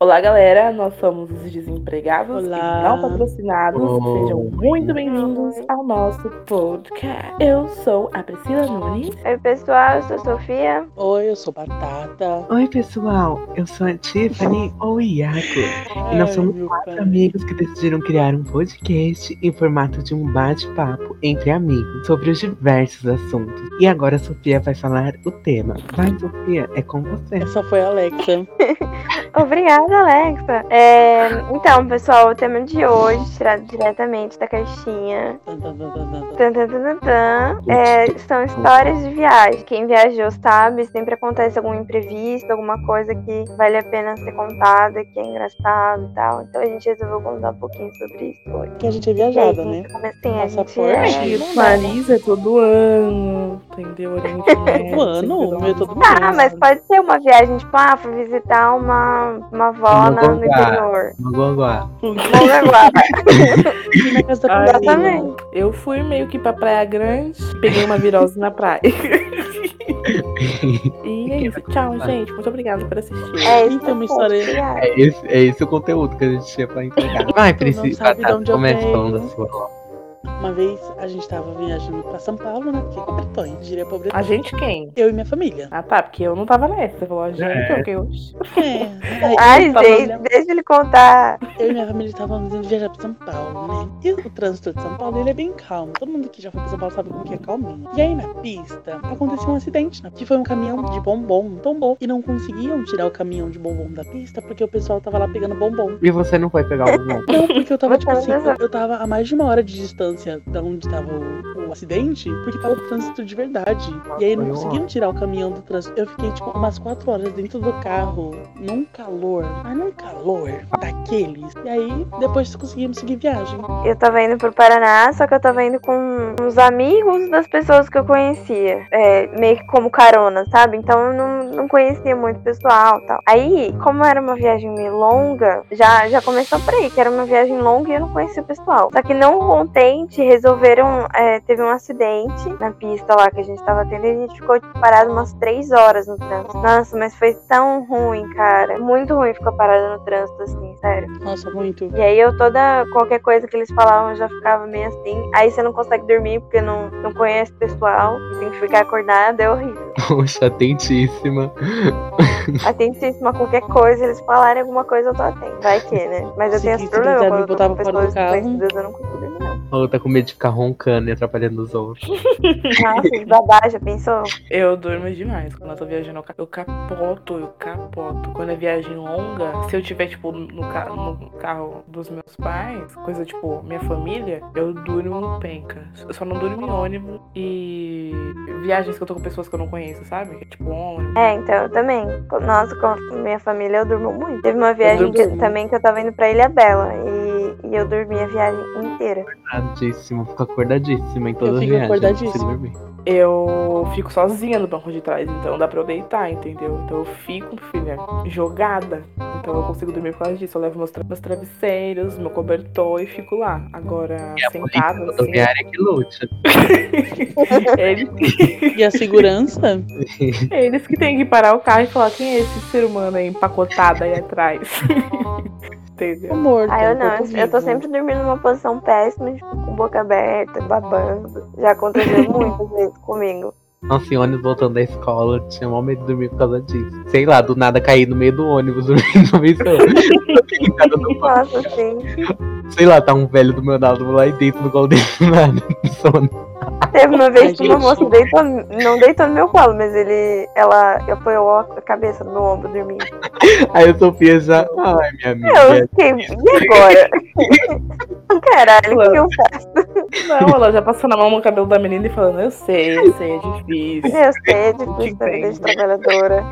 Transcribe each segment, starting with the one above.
Olá, galera. Nós somos os desempregados Olá. e não patrocinados. Oi. Sejam muito bem-vindos ao nosso podcast. Eu sou a Priscila Nunes. Oi, pessoal, eu sou a Sofia. Oi, eu sou Batata. Oi, pessoal. Eu sou a Tiffany ou Iago. E nós somos quatro pai. amigos que decidiram criar um podcast em formato de um bate-papo entre amigos sobre os diversos assuntos. E agora a Sofia vai falar o tema. Vai, Sofia, é com você. Essa foi a Alexa. Obrigada, Alexa. É, então, pessoal, o tema de hoje, tirado diretamente da caixinha, Tan, tan, tan, é, são histórias de viagem. Quem viajou sabe, sempre acontece algum imprevisto, alguma coisa que vale a pena ser contada, que é engraçado e tal. Então a gente resolveu contar um pouquinho sobre isso hoje. Que a gente é aí, viajada, quem né? tá? Sim, a gente é. Dá. Paris é todo ano, entendeu? Oriente Médio, O ano, sempre o meu é todo dá uma- Ah, mas pode ser uma viagem, tipo, ah, fui visitar uma, uma avó no gongá. interior. Exatamente. Eu fui meio que pra Praia Grande, peguei uma virose na praia. e é isso. Tchau, gente. Muito obrigada por assistir. É isso. Então, história-. É esse, é esse o conteúdo que a gente tinha pra entregar. Vai, Priscila, venho. falando da sua. Uma vez a gente tava viajando pra São Paulo, né? Que é Bretonha, diria pra A gente quem? Eu e minha família. Ah, tá, porque eu não tava nessa. Você falou, a gente, É. ok, hoje. É. Aí, Ai, eu gente, olhando- deixa ele contar. Eu e minha família estávamos indo viajar pra São Paulo, né? E o trânsito de São Paulo, ele é bem calmo. Todo mundo que já foi pra São Paulo sabe como que é calminho. E aí, na pista, aconteceu um acidente, né? Que foi um caminhão de bombom, tombou. E não conseguiam tirar o caminhão de bombom da pista porque o pessoal tava lá pegando bombom. E você não foi pegar o bombom? Não, porque eu tava, tipo assim, eu, eu tava a mais de uma hora de distância da onde tava o, o acidente, porque tava o trânsito de verdade. E aí não conseguiam tirar o caminhão do trânsito. Eu fiquei, tipo, umas quatro horas dentro do carro, num calor, mas num calor daqueles. E aí, depois conseguimos seguir viagem. Eu tava indo pro Paraná, só que eu tava indo com uns amigos das pessoas que eu conhecia. É, meio que como carona, sabe? Então eu não, não conhecia muito pessoal e tal. Aí, como era uma viagem meio longa, já, já começou por aí, que era uma viagem longa e eu não conhecia o pessoal. Só que não contente, resolveram. é, teve um acidente na pista lá que a gente tava tendo e a gente ficou tipo, parado umas três horas no trânsito. Nossa, mas foi tão ruim, cara. Muito ruim ficar parado no trânsito, assim, sério. Nossa, muito. E aí eu toda, qualquer coisa que eles falavam, eu já ficava meio assim. Aí você não consegue dormir porque não, não conhece o pessoal. e Tem que ficar acordado, é horrível. Poxa, atentíssima. Atentíssima a qualquer coisa, eles falarem alguma coisa, eu tô atento. Vai que, né? Mas eu Se tenho esse se problema quando eu tô com pessoas carro. eu não consigo dormir, não. Ou tá com medo de ficar roncando e atrapalhando os outros. Nossa, babá, já pensou? Eu durmo demais. Quando eu tô viajando, eu ca- eu capoto, eu capoto. Quando é viagem longa, se eu tiver, tipo, no, ca- no carro dos meus pais, coisa tipo, minha família, eu durmo penca. Eu só não durmo em ônibus e viagens que eu tô com pessoas que eu não conheço, sabe? Tipo, ônibus. É, então eu também. Nossa, com a minha família eu durmo muito. Teve uma viagem que- também que eu tava indo pra Ilha Bela e, e eu dormi a viagem inteira. Acordadíssima, fico acordadíssima em todas as fico viagens. acordadíssima. Eu fico sozinha no banco de trás, então dá pra eu deitar, entendeu? Então eu fico, filha, jogada. Então eu consigo dormir por causa disso. Eu levo meus, tra- meus travesseiros, meu cobertor e fico lá. Agora, E a sentada, polícia assim. rodoviária que lute. Eles, E a segurança? eles que têm que parar o carro e falar quem é esse ser humano aí empacotado aí atrás. Entendeu? Morto. Ah, eu não, corpo eu tô vivo. sempre dormindo numa posição péssima, tipo, com boca aberta, babando. Já aconteceu muitas vezes comigo. Nossa, ônibus voltando da escola, eu tinha maior medo de dormir por causa disso. Sei lá, do nada cair no meio do ônibus dormindo no meio do no. Nossa, assim. Sei lá, tá um velho do meu lado lá e dentro do colo dele do nada, de sono. Teve uma vez que uma moça deitou, não deitou no meu colo, mas ele, ela apoiou a cabeça no meu ombro dormindo. Aí a Sofia já. Ai, minha amiga. Eu fiquei, e agora? Caralho, o que eu faço? Não, ela já passou na mão no cabelo da menina e falando, eu sei, eu sei, é difícil. Eu sei, é difícil da vida de trabalhadora.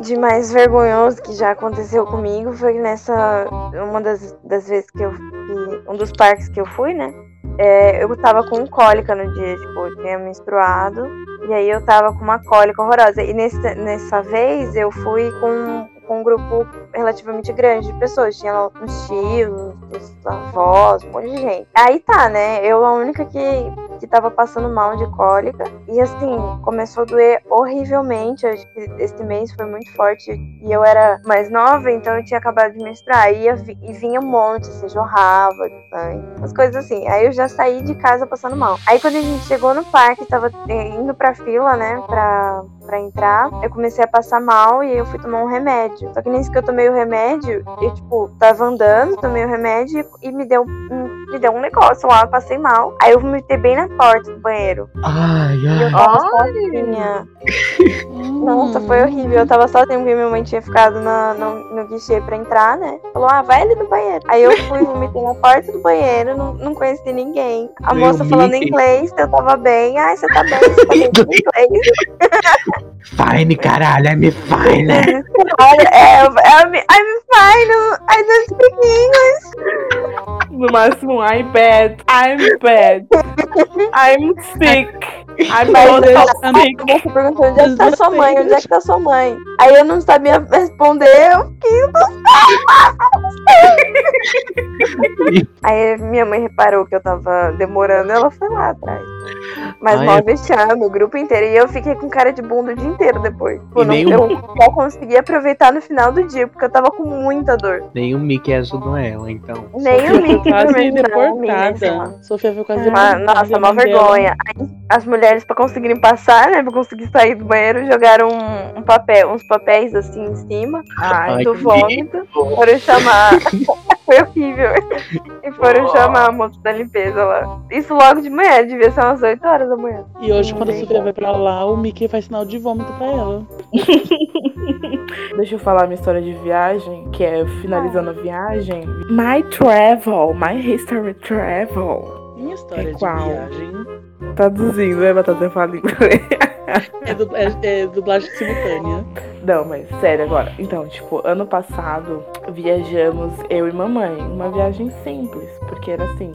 De mais vergonhoso que já aconteceu comigo foi nessa. Uma das, das vezes que eu fui. Um dos parques que eu fui, né? É, eu tava com cólica no dia, tipo, eu tinha menstruado. E aí eu tava com uma cólica horrorosa. E nesse, nessa vez eu fui com, com um grupo relativamente grande de pessoas. Tinha os tios, os avós, um monte de gente. Aí tá, né? Eu a única que que tava passando mal de cólica. E assim, começou a doer horrivelmente. Acho que esse mês foi muito forte. E eu era mais nova, então eu tinha acabado de menstruar. E, e vinha um monte, assim, jorrava sangue. Umas coisas assim. Aí eu já saí de casa passando mal. Aí quando a gente chegou no parque, tava eh, indo pra fila, né? Pra, pra entrar, eu comecei a passar mal e eu fui tomar um remédio. Só que nesse que eu tomei o remédio, eu, tipo, tava andando, tomei o remédio e me deu, me deu um negócio lá, passei mal. Aí eu vomitei bem na porta do banheiro. Ai, E eu ai. tava sozinha. Nossa, foi horrível. Eu tava sozinha porque minha mãe tinha ficado na- no, no guichê pra entrar, né? Falou, ah, vai ali no banheiro. Aí eu fui, vomitei na porta do banheiro, não, não conheci ninguém. A Meu moça falando Mickey. inglês, eu tava bem. Ai, você tá bem, você tá bem em inglês. Fine, caralho, I'm fine. Olha, é, I'm, I'm fine, I don't speak English. No máximo, I'm bad, I'm bad, I'm sick, I'm sick. a moça perguntou onde é que tá sua mãe, onde é que tá sua mãe? Aí eu não sabia responder, eu fiquei Aí minha mãe reparou que eu tava demorando, ela foi lá atrás. Mas Ai, mal é- vexame, o grupo inteiro. E eu fiquei com cara de bunda o dia inteiro depois. Tipo, não- nem o- Eu só consegui aproveitar no final do dia, porque eu tava com muita dor. Nem o Mickey ajudou ela, então. Nem Sofia o foi Mickey lá. deportada. Sofia foi quase Uma- deportada. nossa, uma vergonha. Aí, as mulheres, pra conseguirem passar, né? Pra conseguir sair do banheiro, jogaram um, um papel, uns papéis assim em cima Ai, do vômito. Foram chamar. Foi horrível. E foram chamar a moça da limpeza lá. Isso logo de manhã, devia ser umas 8 horas da manhã. E hoje, quando a. Sofia vai pra lá, o Mickey faz sinal de vômito pra ela. Deixa eu falar minha história de viagem, que é finalizando a viagem. My travel, my history travel. Minha história É de qual? viagem Traduzindo, né, Batata Falinha? é, du é, é dublagem simultânea. Não, mas sério agora. Então, tipo, ano passado viajamos eu e mamãe. Uma viagem simples, porque era assim.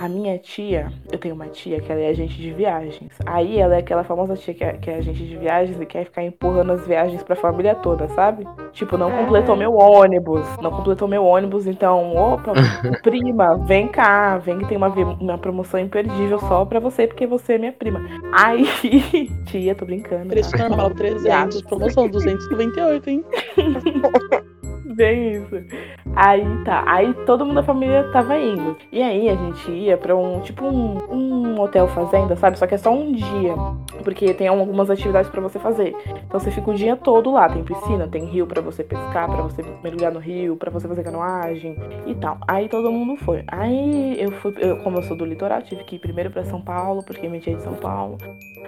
A minha tia, eu tenho uma tia que ela é agente de viagens. Aí ela é aquela famosa tia que é, que é agente de viagens e quer ficar empurrando as viagens pra família toda, sabe? Tipo, não completou meu ônibus. Não completou meu ônibus, então, opa, prima, vem cá, vem que tem uma, uma promoção imperdível só pra você, porque você é minha prima. Aí, tia, tô brincando. Preço normal 300, promoção 298, hein? Bem isso. Aí tá. Aí todo mundo da família tava indo. E aí a gente ia pra um, tipo um, um hotel fazenda, sabe? Só que é só um dia. Porque tem algumas atividades pra você fazer. Então você fica o dia todo lá. Tem piscina, tem rio pra você pescar, pra você mergulhar no rio, pra você fazer canoagem e tal. Aí todo mundo foi. Aí eu fui, eu, como eu sou do litoral, tive que ir primeiro pra São Paulo, porque minha tia é de São Paulo.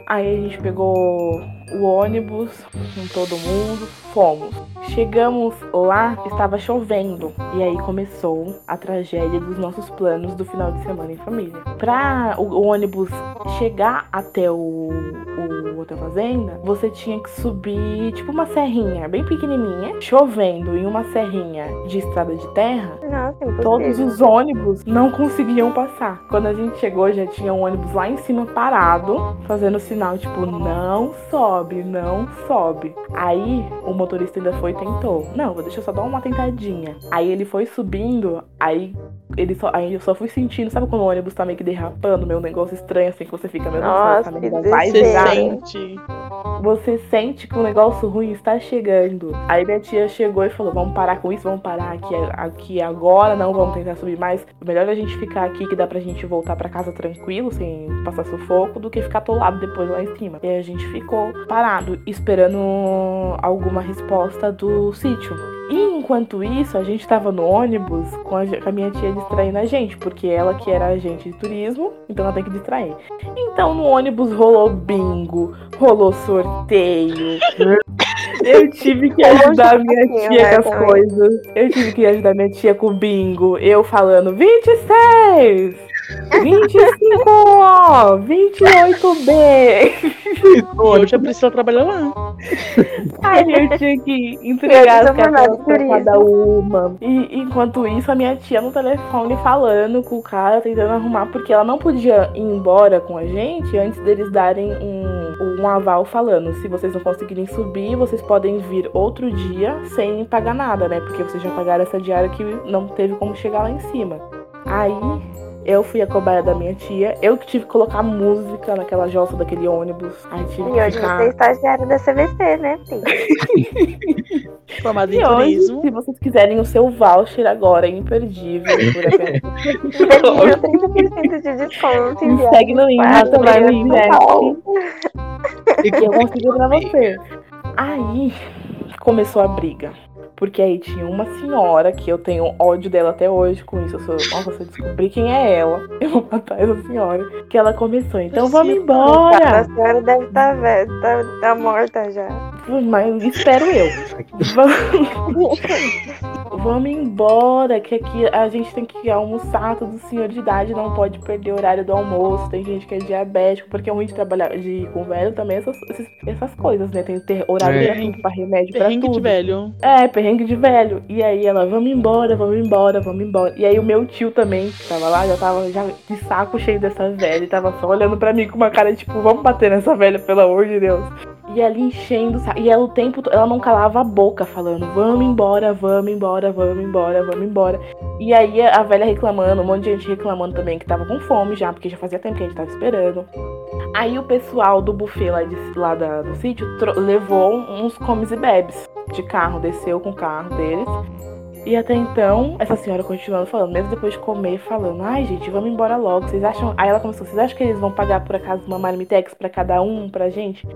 Aí a gente pegou o ônibus com todo mundo, fomos. Chegamos lá, estava chovendo. E aí começou a tragédia dos nossos planos do final de semana em família. Pra o, o ônibus chegar até o, o Hotel Fazenda, você tinha que subir, tipo uma serrinha bem pequenininha, chovendo em uma serrinha de estrada de terra. Nossa, impossível. Todos os ônibus não conseguiam passar. Quando a gente chegou, já tinha um ônibus lá em cima parado, fazendo sinal tipo, não sobe, não sobe. Aí o motorista ainda foi e tentou. Não, deixa eu só dar uma tentadinha. Aí ele foi subindo, aí ele só, aí eu só fui sentindo, sabe quando o ônibus tá meio que derrapando, meio negócio estranho assim que você fica, meu Deus, Nossa, essa que vai. Desespero. Você sente que o negócio ruim está chegando. Aí minha tia chegou e falou: Vamos parar com isso, vamos parar aqui, aqui agora, não vamos tentar subir mais. Melhor a gente ficar aqui que dá pra gente voltar pra casa tranquilo, sem passar sufoco, do que ficar atolado depois lá em cima. E a gente ficou parado, esperando alguma resposta do sítio. E enquanto isso, a gente tava no ônibus com a, com a minha tia distraindo a gente, porque ela que era agente de turismo, então ela tem que distrair. Então no ônibus rolou bingo, rolou sorteio. Eu tive que ajudar a minha tia né, com as também. coisas. Eu tive que ajudar minha tia com o bingo. Eu falando 26, 25, ó, 28B. E hoje a Priscila trabalha lá. Aí eu tinha que entregar Eu as cartas pra cada uma. E enquanto isso, a minha tia no telefone falando com o cara, tentando arrumar, porque ela não podia ir embora com a gente antes deles darem um, um aval falando. Se vocês não conseguirem subir, vocês podem vir outro dia sem pagar nada, né? Porque vocês já pagaram essa diária que não teve como chegar lá em cima. Aí Eu fui a cobaia da minha tia. Eu que tive que colocar música naquela jossa daquele ônibus. Aí tive E que hoje ficar... você é estagiário da CVC, né, Pi? Formado em E hoje, turismo. se vocês quiserem o seu voucher agora, é imperdível. Por apenas... Imperdível, 30% de desconto. Me segue no Insta, vai no investe. Paulo. que eu consigo pra você. Aí começou a briga. Porque aí tinha uma senhora que eu tenho ódio dela até hoje com isso. Eu sou, nossa, se eu descobrir quem é ela, eu vou matar essa senhora. Que ela começou, então vamos A embora. senhora deve estar velha, tá, tá morta já. Mas espero eu. Vamos, vamos embora, que aqui a gente tem que almoçar, todo senhor de idade não pode perder o horário do almoço. Tem gente que é diabético, porque é ruim de trabalhar de ir com velho também, essas, essas, coisas, né? Tem que ter horário É. pra tudo, pra remédio, pra Perrengue tudo. de velho. É, perrengue de velho. E aí ela, vamos embora, vamos embora, vamos embora. E aí o meu tio também, que tava lá, já tava já de saco cheio dessa velha. E tava só olhando pra mim com uma cara tipo, vamos bater nessa velha, pelo amor de Deus. E ela enchendo o saco. E ela o tempo todo, ela não calava a boca falando, vamos embora, vamos embora, vamos embora, vamos embora. E aí a velha reclamando, um monte de gente reclamando também que tava com fome já, porque já fazia tempo que a gente tava esperando. Aí o pessoal do buffet lá, de, lá da- do sítio levou uns comes e bebes de carro, desceu com o carro deles. E até então, essa senhora continuando falando, mesmo depois de comer, falando, ai gente, vamos embora logo. Vocês acham. Aí ela começou, vocês acham que eles vão pagar por acaso uma marmitex pra cada um, pra gente?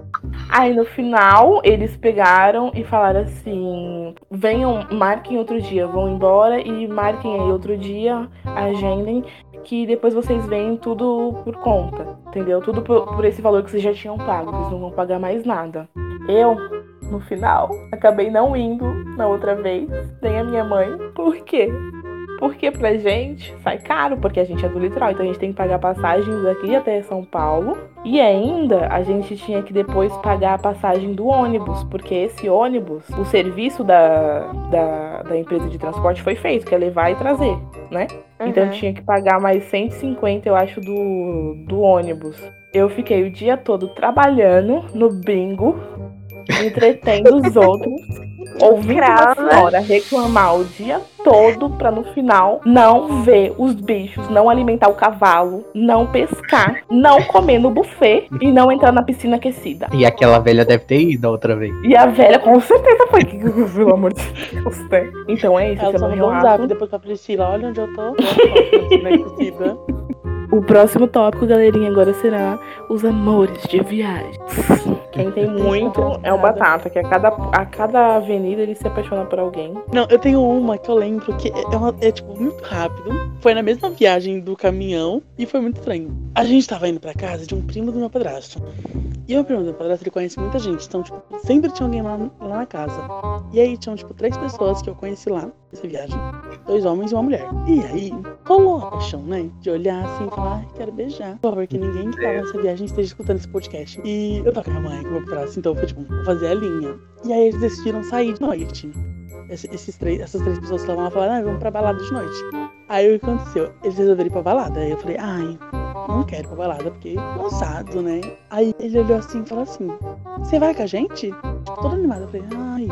Aí no final, eles pegaram e falaram assim: venham, marquem outro dia, vão embora e marquem aí outro dia, agendem, que depois vocês veem tudo por conta, entendeu? Tudo por, por esse valor que vocês já tinham pago, vocês não vão pagar mais nada. Eu, no final, acabei não indo na outra vez, nem a minha mãe. Por quê? Porque pra gente sai caro, porque a gente é do litoral, então a gente tem que pagar passagens daqui até São Paulo. E ainda a gente tinha que depois pagar a passagem do ônibus, porque esse ônibus, o serviço da, da, da empresa de transporte foi feito, que é levar e trazer, né? Então Uhum. tinha que pagar mais 150, eu acho, do, do ônibus. Eu fiquei o dia todo trabalhando no bingo, entretendo os outros, ouvindo a senhora reclamar o dia todo pra no final não ver os bichos, não alimentar o cavalo, não pescar, não comer no buffet e não entrar na piscina aquecida. E aquela velha deve ter ido outra vez. E a velha com certeza foi que, pelo amor de Deus, né? Então é isso, Ela é só mandou um zap depois pra Priscila. Olha onde eu tô. Boa sorte, né, Priscila? O próximo tópico, galerinha, agora será os amores de viagens. Quem tem muito é o Batata, que a cada, a cada avenida ele se apaixona por alguém. Não, eu tenho uma que eu lembro que é, uma- é, tipo muito rápido. Foi na mesma viagem do caminhão e foi muito estranho. A gente tava indo pra casa de um primo do meu padrasto. E o primo do meu padrasto, ele conhece muita gente. Então, tipo, sempre tinha alguém lá, lá na casa. E aí tinham, tipo, três pessoas que eu conheci lá nessa viagem. Dois homens e uma mulher. E aí, rolou a paixão, né? De olhar assim e falar, ai, quero beijar. Por favor, que ninguém que tava nessa viagem esteja escutando esse podcast. E eu tava com a minha mãe, com o meu padrasto, então foi tipo, vou fazer a linha. E aí eles decidiram sair de noite. Esse- esses três, essas três pessoas que estavam lá falaram, ah, vamos pra balada de noite. Aí o que aconteceu? Eles resolveram ir pra balada. Aí eu falei, ai, não quero ir pra balada, porque cansado, né? Aí ele olhou assim e falou assim, você vai com a gente? Tipo, toda animada. Eu falei, ai,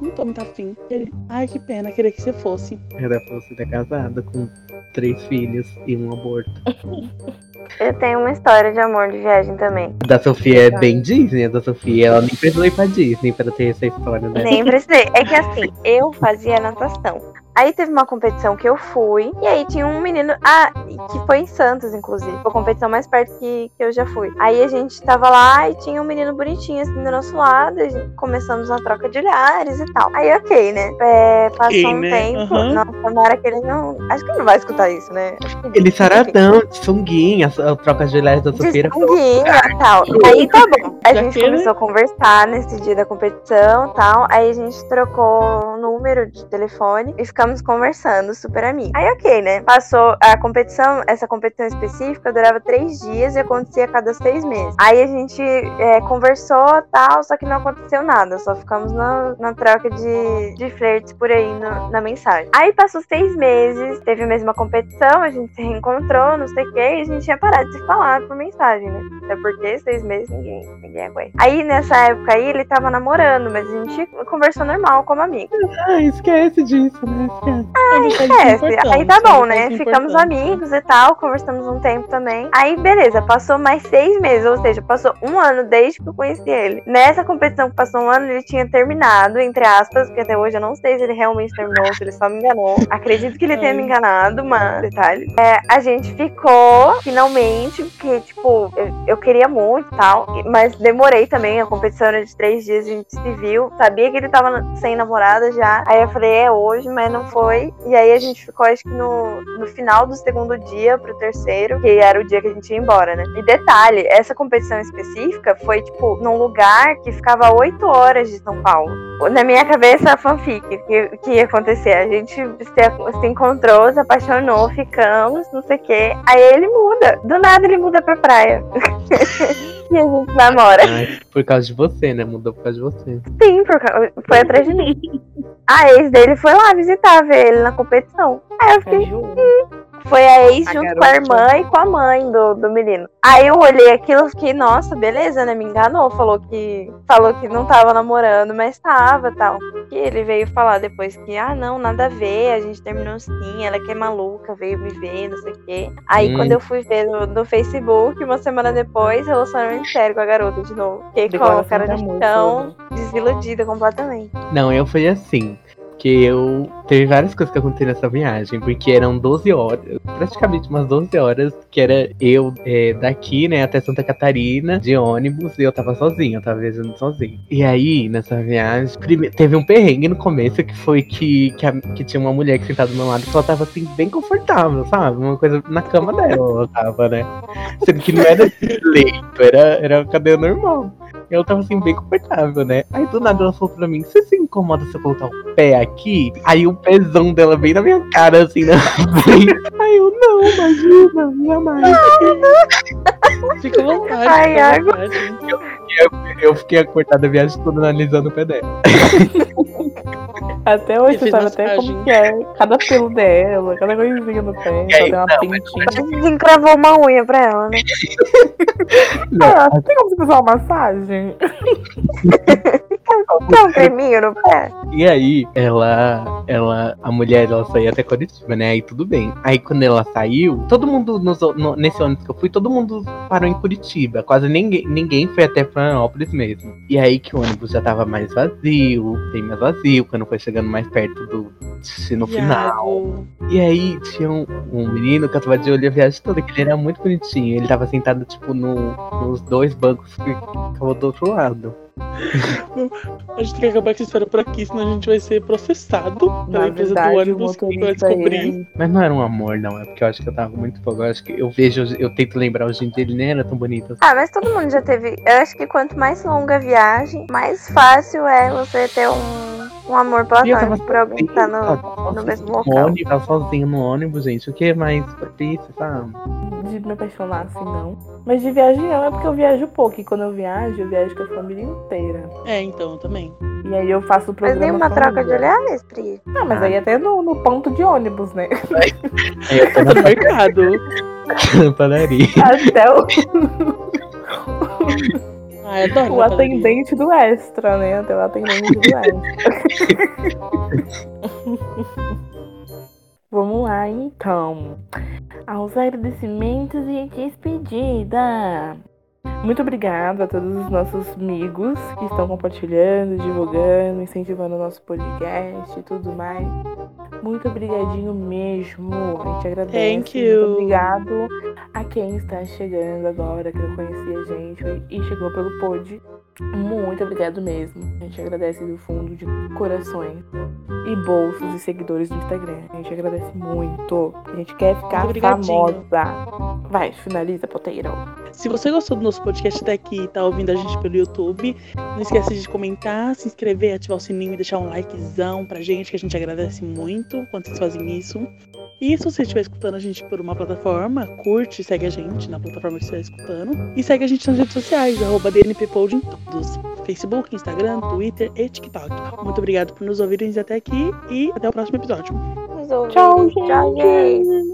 não tô muito afim. Ele, ai, que pena, queria que você fosse. Era pra você ter casado com três filhos e um aborto. Eu tenho uma história de amor de viagem também. A da Sofia é bem Disney, da Sofia ela nem precisou ir pra Disney pra ter essa história, né? Nem precisei. É que assim, eu fazia natação. Aí teve uma competição que eu fui, e aí tinha um menino. Ah, que foi em Santos, inclusive. Foi a competição mais perto que, que eu já fui. Aí a gente tava lá e tinha um menino bonitinho assim do nosso lado. A gente começamos uma troca de olhares e tal. Aí, ok, né? É, passou Ok, um né? tempo. Aham. Não, tomara que ele não. Acho que ele não vai escutar isso, né? Que Ele saradão, de sunguinha, a troca de olhares da Sofia. era- Desconguinha e tal. Aí tá bom. A gente começou a conversar nesse dia da competição e tal. Aí a gente trocou o número de telefone e ficamos conversando, super amigos. Aí ok, né? Passou a competição, essa competição específica durava três dias e acontecia a cada seis meses. Aí a gente é, conversou tal, só que não aconteceu nada. Só ficamos na, na troca de, de flertes por aí no- na mensagem. Aí passou seis meses, teve a mesma competição, a gente se reencontrou, não sei o que, e a gente tinha parado de se falar por mensagem, né? Até porque seis meses ninguém, ninguém aguenta. Aí nessa época aí ele tava namorando, mas a gente conversou normal como amigo. Ah, esquece disso, né? É detalhe Esquece. importante, Aí tá é bom, né? Ficamos amigos e tal, conversamos um tempo também. Aí, beleza, passou mais seis meses, ou seja, passou um ano desde que eu conheci ele. Nessa competição que passou um ano, ele tinha terminado, entre aspas, porque até hoje eu não sei se ele realmente terminou, ou se ele só me enganou. Acredito que ele tenha me enganado, mas detalhe. É, a gente ficou, finalmente, porque, tipo, eu, eu queria muito e tal, mas demorei também. A competição era de três dias, a gente se viu. Sabia que ele tava sem namorada já. Aí eu falei, é hoje, mas não foi. E aí a gente ficou, acho que no, no final do segundo dia pro terceiro, que era o dia que a gente ia embora, né? E detalhe, essa competição específica foi, tipo, num lugar que ficava oito horas de São Paulo. Na minha cabeça, a fanfic, que, que ia acontecer. A gente se, se encontrou, se apaixonou, ficamos, não sei o quê. Aí ele muda. Do nada ele muda pra praia. e a gente namora. Ai, por causa de você, né? Mudou por causa de você. Sim, por causa- foi atrás de mim. A ex dele foi lá visitar, ver ele na competição. Aí eu fiquei, Caju. Foi a ex A junto com a garota. irmã e com a mãe do, do menino. Aí eu olhei aquilo e fiquei, nossa, beleza, né? Me enganou. Falou que falou que não tava namorando, mas tava tal. E ele veio falar depois que, ah, não, nada a ver, a gente terminou sim, ela que é maluca, veio me ver, não sei o quê. Aí Hum. quando eu fui ver no, no Facebook, uma semana depois, relacionamento sério com a garota de novo. Fiquei com a cara de tão desiludida completamente. Não, eu fui assim. Que eu. Teve várias coisas que aconteceram nessa viagem, porque eram 12 horas, praticamente umas 12 horas, que era eu é, daqui, né, até Santa Catarina, de ônibus, e eu tava sozinho, eu tava viajando sozinho. E aí, nessa viagem, teve um perrengue no começo que foi que, que, a- que tinha uma mulher que sentada do meu lado que ela tava assim, bem confortável, sabe? Uma coisa na cama dela, ela tava, né? Sendo que não era leito, era, era cadeia normal. E ela tava assim, bem confortável, né? Aí do nada ela falou pra mim: Você se incomoda se eu colocar o pé aqui? Aí o pezão dela bem na minha cara, assim, frente. Aí eu, não, imagina, jamais. Fica à vontade. Ai, água. Vontade. Eu fiquei acordada a viagem toda analisando o pé dela. Até hoje você sabe até como que é. Cada pelo dela, cada coisinha no pé. Aí, tem uma não, mas- pintinha. Desencravou uma unha pra ela, né? Ah, tem como você fazer uma massagem? Um creminho no pé? E aí, ela, ela, a mulher, ela saía até Curitiba, né? Aí tudo bem. Aí quando ela saiu, todo mundo, nos, no- nesse ônibus que eu fui, todo mundo parou em Curitiba. Quase ninguém, ninguém foi até Florianópolis mesmo. E aí que o ônibus já tava mais vazio, bem mais vazio, quando foi chegando mais perto do destino final. E aí tinha um, um menino que eu tava de olho a viagem toda, que ele era muito bonitinho. Ele tava sentado, tipo, no, nos dois bancos que ficava do outro lado. A gente tem que acabar com essa história por aqui, senão a gente vai ser processado pela Na empresa verdade, do o ônibus que vai descobrir. Mas não era um amor, não. É porque eu acho que eu tava muito fogo. Eu acho que eu vejo, eu tento lembrar hoje em dia, ele nem era tão bonito assim. Ah, mas todo mundo já teve. Eu acho que quanto mais longa a viagem, mais fácil é você ter um, um amor platônico por alguém que tá no, tava no mesmo local. ônibus, tava sozinho no ônibus, gente. O que mais propício, sabe? de me apaixonar assim, não. Mas de viagem não, é porque eu viajo pouco. E quando eu viajo, eu viajo com a família inteira. É, então, eu também. E aí eu faço o Mas programa. nem uma troca de olhares, Pri. Ah, mas aí até no, no ponto de ônibus, né? Aí eu tô Tá no mercado. na padaria. Até o, Ah, eu o atendente do extra, né? Até o atendente do extra. Vamos lá, então. Aos agradecimentos e despedida. Muito obrigada a todos os nossos amigos que estão compartilhando, divulgando, incentivando o nosso podcast e tudo mais. Muito obrigadinho mesmo. A gente agradece. Thank you. Muito obrigado a quem está chegando agora, que não conhecia a gente e chegou pelo pod. Muito obrigado mesmo. A gente agradece do fundo de corações e bolsos e seguidores do Instagram. A gente agradece muito. A gente quer ficar famosa. Vai, finaliza, poteiro. Se você gostou do nosso podcast até aqui e tá ouvindo a gente pelo YouTube, não esqueça de comentar, se inscrever, ativar o sininho e deixar um likezão pra gente, que a gente agradece muito quando vocês fazem isso. E se você estiver escutando a gente por uma plataforma, curte, segue a gente na plataforma que você está escutando. E segue a gente nas redes sociais, arroba DNPPod em todos. Facebook, Instagram, Twitter e TikTok. Muito obrigado por nos ouvirem até aqui e até o próximo episódio. Tchau, gente. Tchau, gente.